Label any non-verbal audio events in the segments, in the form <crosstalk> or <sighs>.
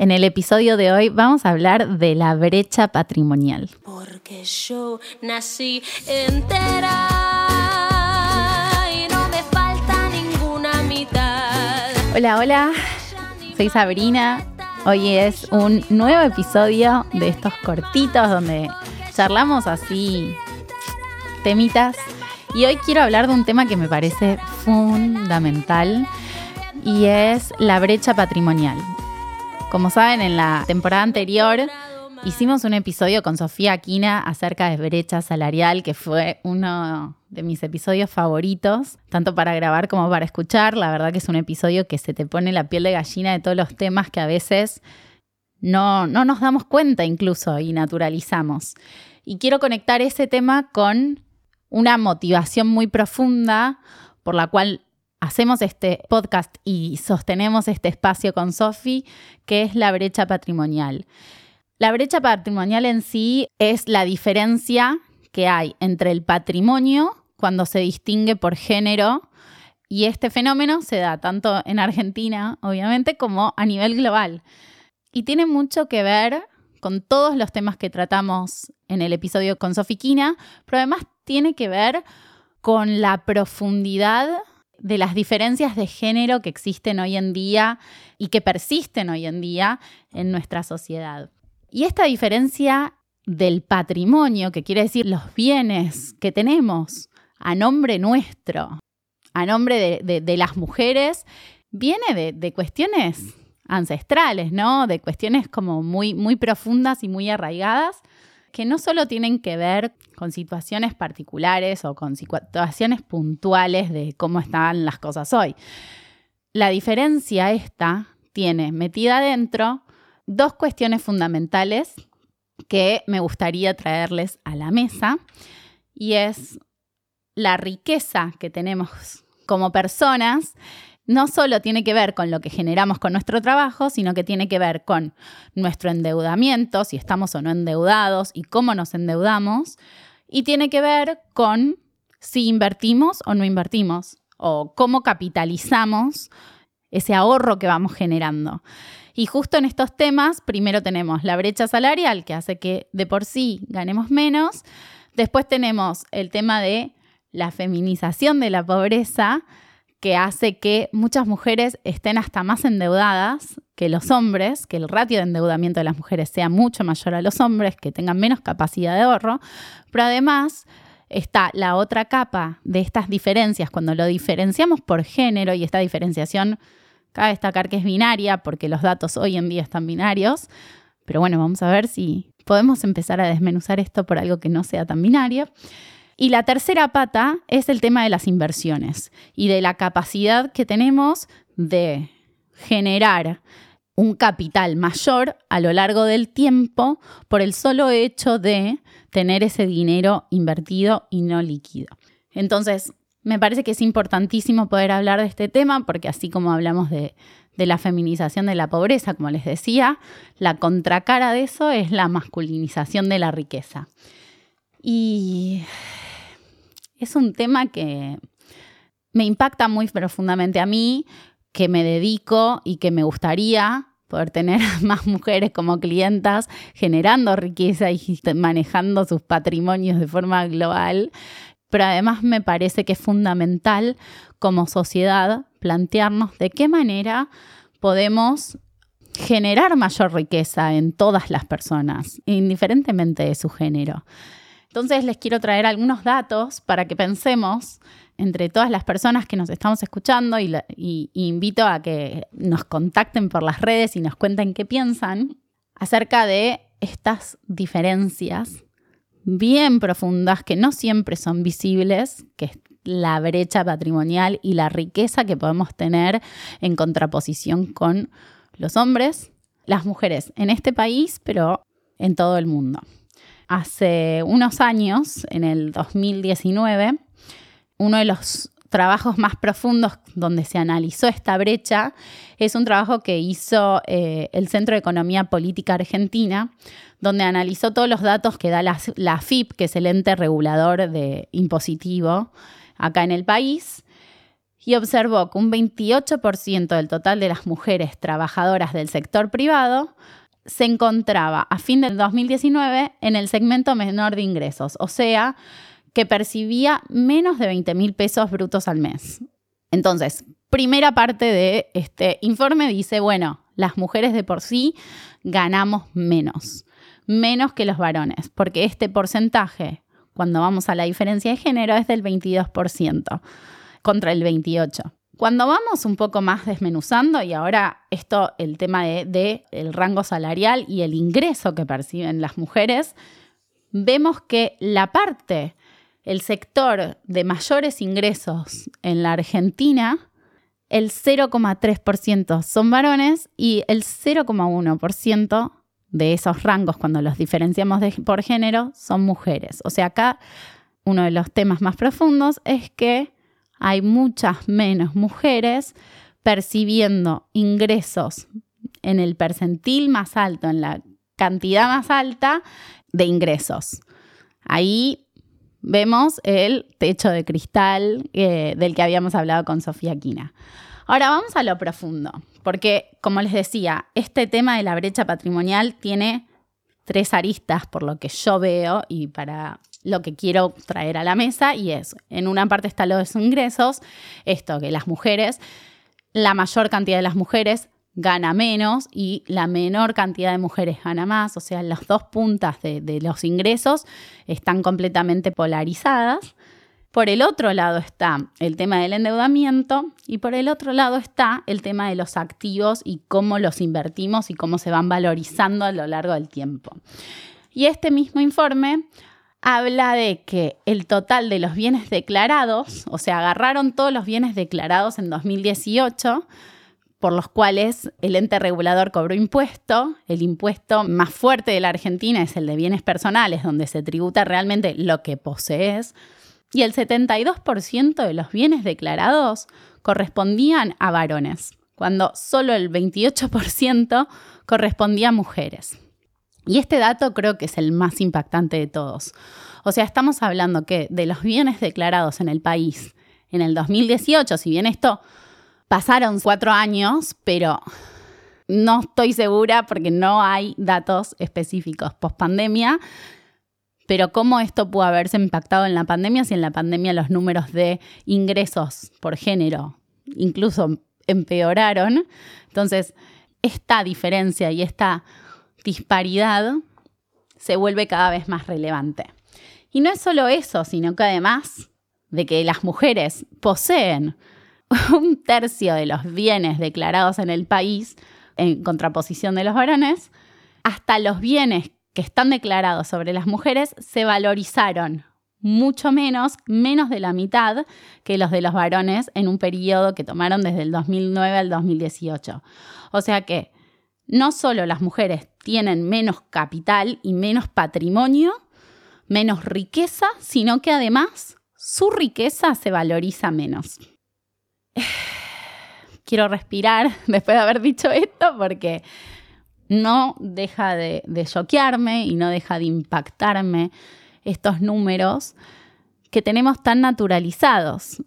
En el episodio de hoy vamos a hablar de la brecha patrimonial. Porque yo nací entera y no me falta ninguna mitad. Hola, hola, soy Sabrina. Hoy es un nuevo episodio de estos cortitos donde charlamos así temitas. Y hoy quiero hablar de un tema que me parece fundamental y es la brecha patrimonial. Como saben, en la temporada anterior hicimos un episodio con Sofía Aquina acerca de brecha salarial, que fue uno de mis episodios favoritos, tanto para grabar como para escuchar. La verdad que es un episodio que se te pone la piel de gallina de todos los temas que a veces no, no nos damos cuenta incluso y naturalizamos. Y quiero conectar ese tema con una motivación muy profunda por la cual hacemos este podcast y sostenemos este espacio con Sofi, que es la brecha patrimonial. La brecha patrimonial en sí es la diferencia que hay entre el patrimonio cuando se distingue por género y este fenómeno se da tanto en Argentina, obviamente, como a nivel global. Y tiene mucho que ver con todos los temas que tratamos en el episodio con Sofi Quina, pero además tiene que ver con la profundidad de las diferencias de género que existen hoy en día y que persisten hoy en día en nuestra sociedad. Y esta diferencia del patrimonio, que quiere decir los bienes que tenemos a nombre nuestro, a nombre de, las mujeres, viene de, de, cuestiones ancestrales, ¿no? De cuestiones como muy, muy profundas y muy arraigadas que no solo tienen que ver con situaciones particulares o con situaciones puntuales de cómo están las cosas hoy. La diferencia esta tiene metida adentro dos cuestiones fundamentales que me gustaría traerles a la mesa y es la riqueza que tenemos como personas no solo tiene que ver con lo que generamos con nuestro trabajo, sino que tiene que ver con nuestro endeudamiento, si estamos o no endeudados y cómo nos endeudamos, y tiene que ver con si invertimos o no invertimos, o cómo capitalizamos ese ahorro que vamos generando. Y justo en estos temas, primero tenemos la brecha salarial, que hace que de por sí ganemos menos, después tenemos el tema de la feminización de la pobreza, que hace que muchas mujeres estén hasta más endeudadas que los hombres, que el ratio de endeudamiento de las mujeres sea mucho mayor a los hombres, que tengan menos capacidad de ahorro, pero además está la otra capa de estas diferencias, cuando lo diferenciamos por género y esta diferenciación, cabe destacar que es binaria, porque los datos hoy en día están binarios, pero bueno, vamos a ver si podemos empezar a desmenuzar esto por algo que no sea tan binario. Y la tercera pata es el tema de las inversiones y de la capacidad que tenemos de generar un capital mayor a lo largo del tiempo por el solo hecho de tener ese dinero invertido y no líquido. Entonces, me parece que es importantísimo poder hablar de este tema porque así como hablamos de, la feminización de la pobreza, como les decía, la contracara de eso es la masculinización de la riqueza. Y es un tema que me impacta muy profundamente a mí, que me dedico y que me gustaría poder tener <laughs> más mujeres como clientas generando riqueza y manejando sus patrimonios de forma global. Pero además me parece que es fundamental como sociedad plantearnos de qué manera podemos generar mayor riqueza en todas las personas, indiferentemente de su género. Entonces les quiero traer algunos datos para que pensemos entre todas las personas que nos estamos escuchando y, invito a que nos contacten por las redes y nos cuenten qué piensan acerca de estas diferencias bien profundas que no siempre son visibles, que es la brecha patrimonial y la riqueza que podemos tener en contraposición con los hombres, las mujeres en este país, pero en todo el mundo hace unos años, en el 2019, uno de los trabajos más profundos donde se analizó esta brecha es un trabajo que hizo eh, el Centro de Economía Política Argentina, donde analizó todos los datos que da la, la FIP, que es el ente regulador de impositivo acá en el país. y observó que un 28% del total de las mujeres trabajadoras del sector privado se encontraba a fin del 2019 en el segmento menor de ingresos, o sea, que percibía menos de 20 mil pesos brutos al mes. Entonces, primera parte de este informe dice, bueno, las mujeres de por sí ganamos menos, menos que los varones, porque este porcentaje, cuando vamos a la diferencia de género, es del 22% contra el 28%. Cuando vamos un poco más desmenuzando, y ahora esto, el tema de, rango salarial y el ingreso que perciben las mujeres, vemos que la parte, el sector de mayores ingresos en la Argentina, el 0,3% son varones y el 0,1% de esos rangos, cuando los diferenciamos por género, son mujeres. O sea, acá uno de los temas más profundos es que hay muchas menos mujeres percibiendo ingresos en el percentil más alto, en la cantidad más alta de ingresos. Ahí vemos el techo de cristal eh, del que habíamos hablado con Sofía Quina. Ahora vamos a lo profundo, porque como les decía, este tema de la brecha patrimonial tiene tres aristas por lo que yo veo y para lo que quiero traer a la mesa y es, en una parte está los ingresos, esto que las mujeres, la mayor cantidad de las mujeres gana menos y la menor cantidad de mujeres gana más, o sea, las dos puntas de, de los ingresos están completamente polarizadas. Por el otro lado está el tema del endeudamiento y por el otro lado está el tema de los activos y cómo los invertimos y cómo se van valorizando a lo largo del tiempo. Y este mismo informe habla de que el total de los bienes declarados, o sea, agarraron todos los bienes declarados en 2018, por los cuales el ente regulador cobró impuesto. El impuesto más fuerte de la Argentina es el de bienes personales, donde se tributa realmente lo que posees. Y el 72% de los bienes declarados correspondían a varones, cuando solo el 28% correspondía a mujeres. Y este dato creo que es el más impactante de todos. O sea, estamos hablando que de los bienes declarados en el país en el 2018, si bien esto pasaron cuatro años, pero no estoy segura porque no hay datos específicos post pandemia, pero cómo esto pudo haberse impactado en la pandemia si en la pandemia los números de ingresos por género incluso empeoraron. Entonces, esta diferencia y esta disparidad se vuelve cada vez más relevante. Y no es solo eso, sino que además de que las mujeres poseen un tercio de los bienes declarados en el país en contraposición de los varones, hasta los bienes que están declarados sobre las mujeres se valorizaron mucho menos, menos de la mitad que los de los varones en un periodo que tomaron desde el 2009 al 2018. O sea que no solo las mujeres tienen menos capital y menos patrimonio, menos riqueza, sino que además su riqueza se valoriza menos. <sighs> Quiero respirar <laughs> después de haber dicho esto porque no deja de, choquearme y no deja de impactarme estos números que tenemos tan naturalizados.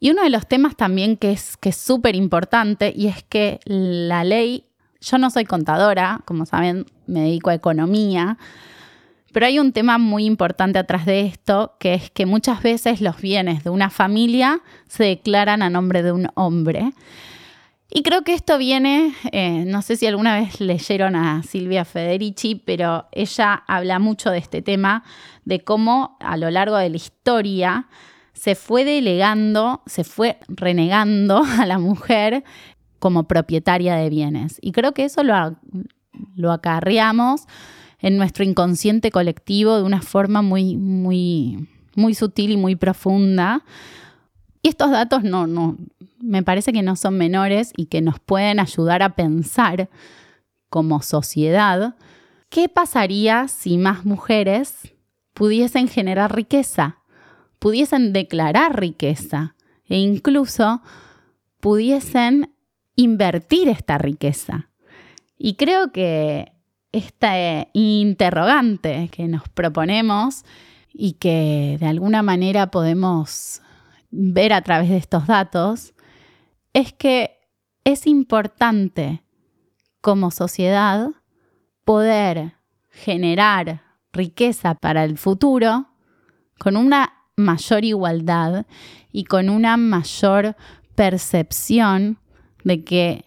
Y uno de los temas también que es súper importante y es que la ley yo no soy contadora, como saben, me dedico a economía, pero hay un tema muy importante atrás de esto, que es que muchas veces los bienes de una familia se declaran a nombre de un hombre. Y creo que esto viene, eh, no sé si alguna vez leyeron a Silvia Federici, pero ella habla mucho de este tema, de cómo a lo largo de la historia se fue delegando, se fue renegando <laughs> a la mujer como propietaria de bienes. Y creo que eso lo, lo acarreamos en nuestro inconsciente colectivo de una forma muy, muy, muy sutil y muy profunda. Y estos datos no, no, me parece que no son menores y que nos pueden ayudar a pensar como sociedad qué pasaría si más mujeres pudiesen generar riqueza, pudiesen declarar riqueza e incluso pudiesen invertir esta riqueza. Y creo que esta interrogante que nos proponemos y que de alguna manera podemos ver a través de estos datos es que es importante como sociedad poder generar riqueza para el futuro con una mayor igualdad y con una mayor percepción de que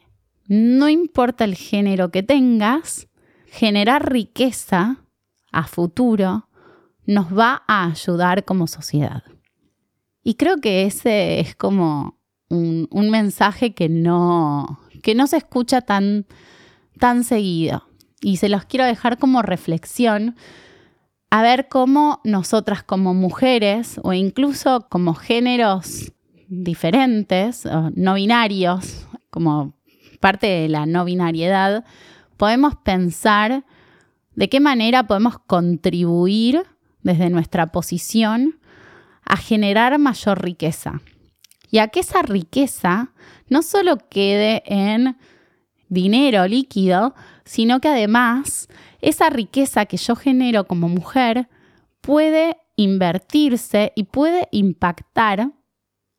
no importa el género que tengas, generar riqueza a futuro nos va a ayudar como sociedad. Y creo que ese es como un, mensaje que no, que no se escucha tan, tan seguido. Y se los quiero dejar como reflexión a ver cómo nosotras como mujeres o incluso como géneros diferentes, no binarios, como parte de la no binariedad, podemos pensar de qué manera podemos contribuir desde nuestra posición a generar mayor riqueza. Y a que esa riqueza no solo quede en dinero líquido, sino que además esa riqueza que yo genero como mujer puede invertirse y puede impactar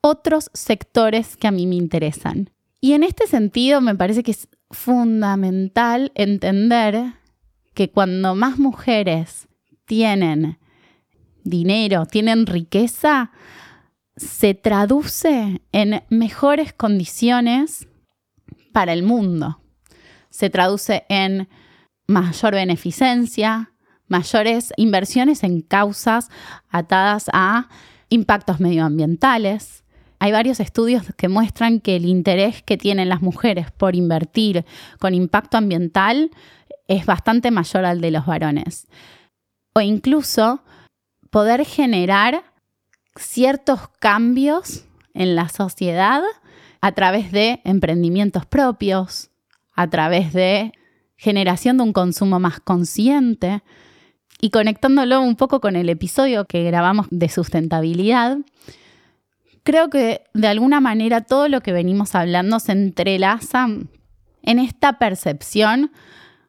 otros sectores que a mí me interesan. Y en este sentido me parece que es fundamental entender que cuando más mujeres tienen dinero, tienen riqueza, se traduce en mejores condiciones para el mundo. Se traduce en mayor beneficencia, mayores inversiones en causas atadas a impactos medioambientales. Hay varios estudios que muestran que el interés que tienen las mujeres por invertir con impacto ambiental es bastante mayor al de los varones. O incluso poder generar ciertos cambios en la sociedad a través de emprendimientos propios, a través de generación de un consumo más consciente y conectándolo un poco con el episodio que grabamos de sustentabilidad, creo que de alguna manera todo lo que venimos hablando se entrelaza en esta percepción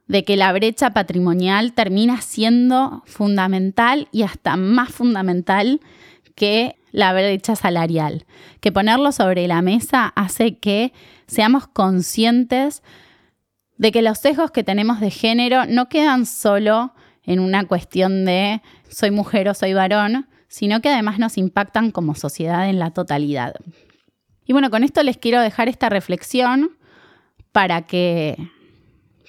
de que la brecha patrimonial termina siendo fundamental y hasta más fundamental que la brecha salarial, que ponerlo sobre la mesa hace que seamos conscientes de que los sesgos que tenemos de género no quedan solo en una cuestión de soy mujer o soy varón, sino que además nos impactan como sociedad en la totalidad. Y bueno, con esto les quiero dejar esta reflexión para que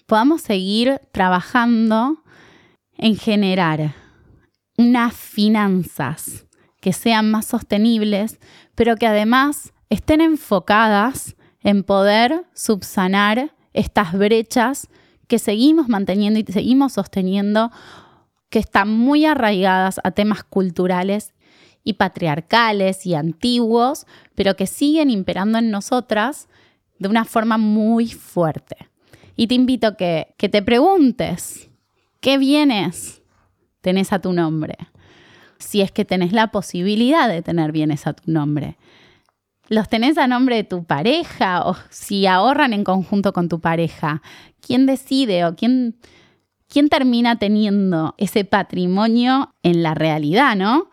podamos seguir trabajando en generar unas finanzas que sean más sostenibles, pero que además estén enfocadas en poder subsanar estas brechas que seguimos manteniendo y seguimos sosteniendo, que están muy arraigadas a temas culturales y patriarcales y antiguos, pero que siguen imperando en nosotras de una forma muy fuerte. Y te invito a que, que te preguntes, ¿qué bienes tenés a tu nombre? Si es que tenés la posibilidad de tener bienes a tu nombre. ¿Los tenés a nombre de tu pareja o si ahorran en conjunto con tu pareja? ¿Quién decide o quién, quién termina teniendo ese patrimonio en la realidad, no?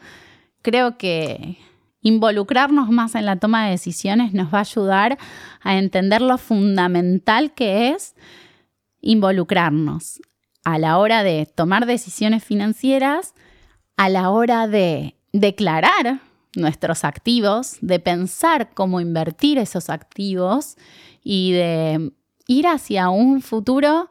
Creo que involucrarnos más en la toma de decisiones nos va a ayudar a entender lo fundamental que es involucrarnos a la hora de tomar decisiones financieras, a la hora de declarar nuestros activos, de pensar cómo invertir esos activos y de ir hacia un futuro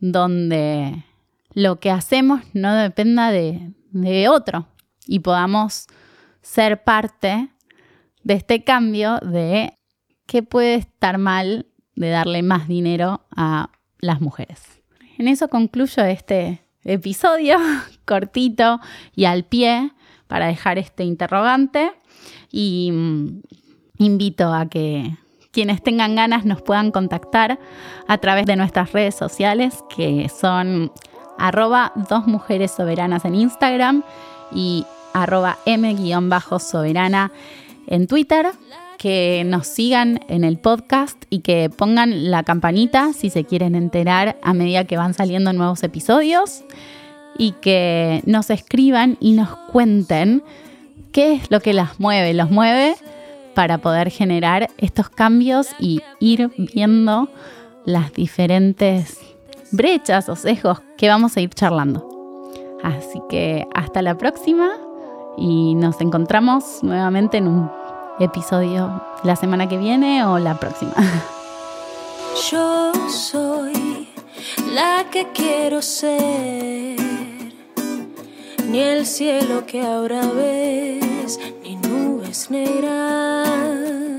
donde lo que hacemos no dependa de, de otro y podamos ser parte de este cambio de qué puede estar mal de darle más dinero a las mujeres. En eso concluyo este episodio <laughs> cortito y al pie para dejar este interrogante y mm, invito a que quienes tengan ganas nos puedan contactar a través de nuestras redes sociales que son arroba dos mujeres soberanas en Instagram y arroba m-soberana en Twitter, que nos sigan en el podcast y que pongan la campanita si se quieren enterar a medida que van saliendo nuevos episodios y que nos escriban y nos cuenten qué es lo que las mueve. Los mueve para poder generar estos cambios y ir viendo las diferentes brechas o sesgos que vamos a ir charlando. Así que hasta la próxima y nos encontramos nuevamente en un episodio la semana que viene o la próxima. <laughs> Yo soy la que quiero ser. Ni el cielo que ahora ves, ni nubes Nesnera.